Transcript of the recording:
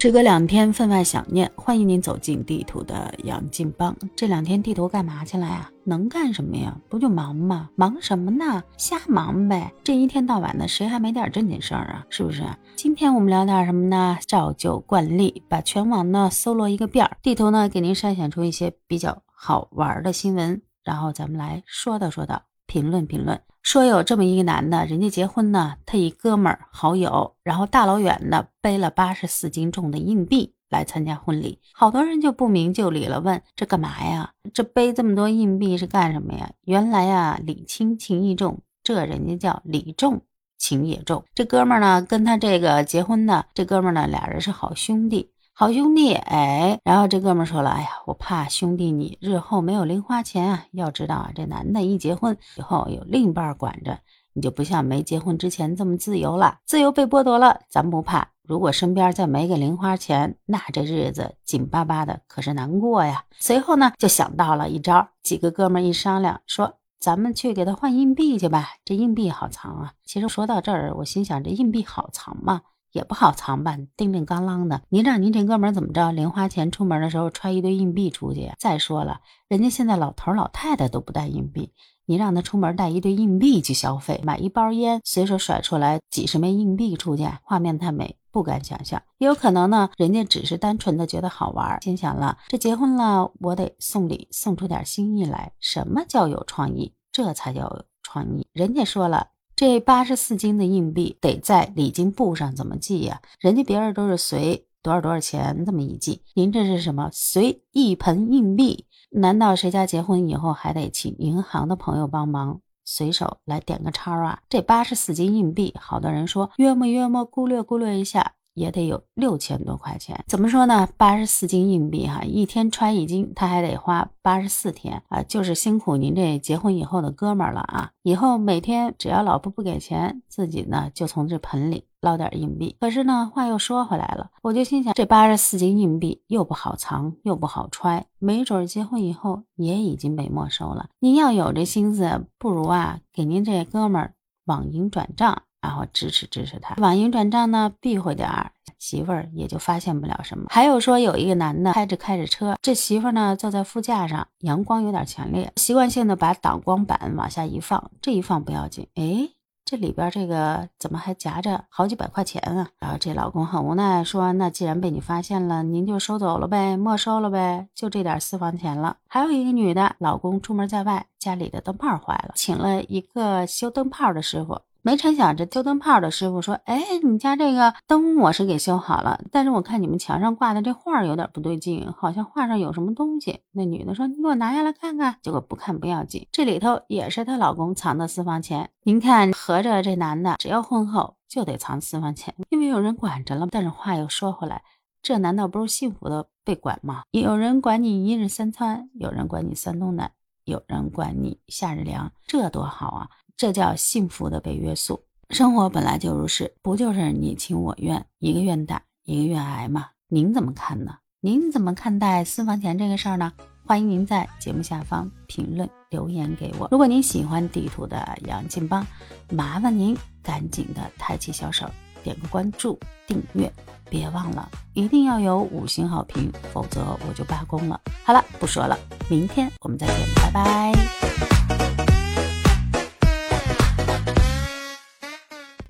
时隔两天，分外想念。欢迎您走进地图的杨劲邦。这两天地图干嘛去了呀？能干什么呀？不就忙吗？忙什么呢？瞎忙呗。这一天到晚的，谁还没点正经事儿啊？是不是？今天我们聊点什么呢？照旧惯例，把全网呢搜罗一个遍儿，地图呢给您筛选出一些比较好玩的新闻，然后咱们来说道说道，评论评论。说有这么一个男的，人家结婚呢，他一哥们儿好友，然后大老远的背了八十四斤重的硬币来参加婚礼，好多人就不明就里了，问这干嘛呀？这背这么多硬币是干什么呀？原来呀，礼轻情意重，这人家叫礼重情也重。这哥们儿呢，跟他这个结婚的这哥们儿呢，俩人是好兄弟。好兄弟，哎，然后这哥们说了，哎呀，我怕兄弟你日后没有零花钱啊。要知道啊，这男的一结婚以后有另一半管着，你就不像没结婚之前这么自由了。自由被剥夺了，咱不怕。如果身边再没个零花钱，那这日子紧巴巴的，可是难过呀。随后呢，就想到了一招，几个哥们一商量，说咱们去给他换硬币去吧。这硬币好藏啊。其实说到这儿，我心想，这硬币好藏吗？也不好藏吧，叮叮当啷的。您让您这哥们怎么着？零花钱出门的时候揣一堆硬币出去。再说了，人家现在老头老太太都不带硬币，你让他出门带一堆硬币去消费，买一包烟，随手甩出来几十枚硬币出去，画面太美，不敢想象。也有可能呢，人家只是单纯的觉得好玩，心想了，这结婚了，我得送礼，送出点心意来。什么叫有创意？这才叫有创意。人家说了。这八十四斤的硬币得在礼金簿上怎么记呀？人家别人都是随多少多少钱这么一记，您这是什么？随一盆硬币？难道谁家结婚以后还得请银行的朋友帮忙，随手来点个叉啊？这八十四斤硬币，好多人说约莫约莫估略估略一下。也得有六千多块钱，怎么说呢？八十四斤硬币哈，一天揣一斤，他还得花八十四天啊，就是辛苦您这结婚以后的哥们儿了啊！以后每天只要老婆不给钱，自己呢就从这盆里捞点硬币。可是呢，话又说回来了，我就心想，这八十四斤硬币又不好藏，又不好揣，没准结婚以后也已经被没收了。您要有这心思，不如啊，给您这哥们儿网银转账。然后支持支持他，网银转账呢避讳点儿，媳妇儿也就发现不了什么。还有说有一个男的开着开着车，这媳妇儿呢坐在副驾上，阳光有点强烈，习惯性的把挡光板往下一放，这一放不要紧，哎。这里边这个怎么还夹着好几百块钱啊？然后这老公很无奈说：“那既然被你发现了，您就收走了呗，没收了呗，就这点私房钱了。”还有一个女的，老公出门在外，家里的灯泡坏了，请了一个修灯泡的师傅。没成想，这修灯泡的师傅说：“哎，你家这个灯我是给修好了，但是我看你们墙上挂的这画有点不对劲，好像画上有什么东西。”那女的说：“你给我拿下来看看。”结果不看不要紧，这里头也是她老公藏的私房钱。您看，合着这男的只要婚后就得藏私房钱，因为有人管着了。但是话又说回来，这难道不是幸福的被管吗？有人管你一日三餐，有人管你三冬暖，有人管你夏日凉，这多好啊！这叫幸福的被约束。生活本来就如是，不就是你情我愿，一个愿打，一个愿挨吗？您怎么看呢？您怎么看待私房钱这个事儿呢？欢迎您在节目下方评论留言给我。如果您喜欢地图的杨劲邦，麻烦您赶紧的抬起小手，点个关注、订阅，别忘了一定要有五星好评，否则我就罢工了。好了，不说了，明天我们再见，拜拜。